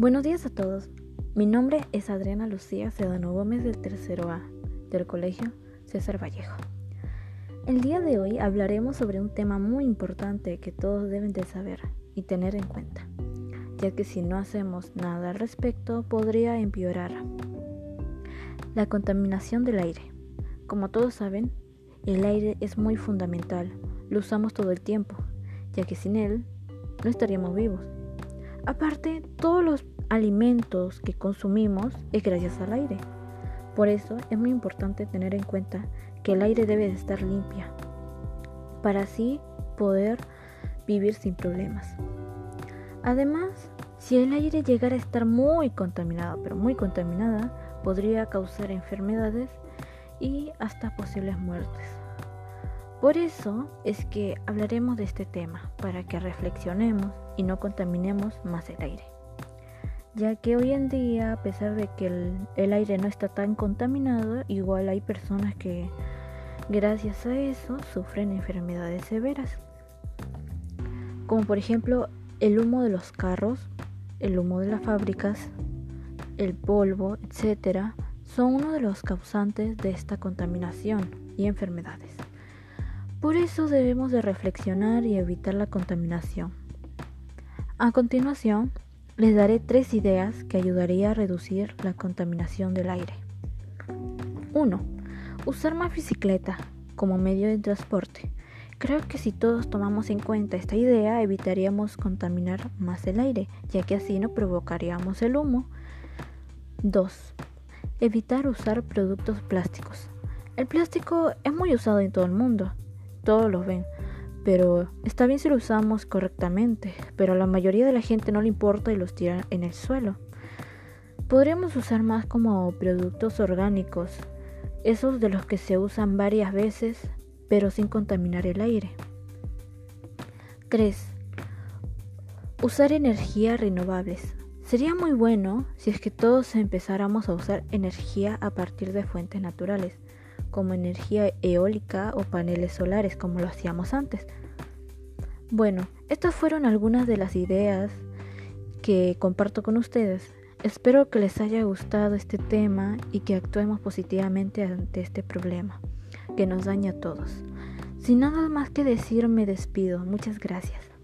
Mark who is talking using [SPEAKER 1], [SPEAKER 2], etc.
[SPEAKER 1] Buenos días a todos. Mi nombre es Adriana Lucía Sedano Gómez del tercero A del Colegio César Vallejo. El día de hoy hablaremos sobre un tema muy importante que todos deben de saber y tener en cuenta, ya que si no hacemos nada al respecto podría empeorar. La contaminación del aire. Como todos saben, el aire es muy fundamental, lo usamos todo el tiempo, ya que sin él no estaríamos vivos. Aparte, todos los alimentos que consumimos es gracias al aire. Por eso es muy importante tener en cuenta que el aire debe de estar limpia, para así poder vivir sin problemas. Además, si el aire llegara a estar muy contaminado, pero muy contaminada, podría causar enfermedades y hasta posibles muertes. Por eso es que hablaremos de este tema, para que reflexionemos y no contaminemos más el aire. Ya que hoy en día, a pesar de que el, aire no está tan contaminado, igual hay personas que gracias a eso sufren enfermedades severas. Como por ejemplo el humo de los carros, el humo de las fábricas, el polvo, etc., son uno de los causantes de esta contaminación y enfermedades. Por eso debemos de reflexionar y evitar la contaminación. A continuación, les daré tres ideas que ayudaría a reducir la contaminación del aire. 1. Usar más bicicleta como medio de transporte. Creo que si todos tomamos en cuenta esta idea, evitaríamos contaminar más el aire, ya que así no provocaríamos el humo. 2. Evitar usar productos plásticos. El plástico es muy usado en todo el mundo, todos lo ven. Pero está bien si lo usamos correctamente, pero a la mayoría de la gente no le importa y los tira en el suelo. Podríamos usar más como productos orgánicos, esos de los que se usan varias veces, pero sin contaminar el aire. 3. Usar energías renovables. Sería muy bueno si es que todos empezáramos a usar energía a partir de fuentes naturales como energía eólica o paneles solares como lo hacíamos antes. Bueno, estas fueron algunas de las ideas que comparto con ustedes. Espero que les haya gustado este tema y que actuemos positivamente ante este problema que nos daña a todos. Sin nada más que decir, me despido. Muchas gracias.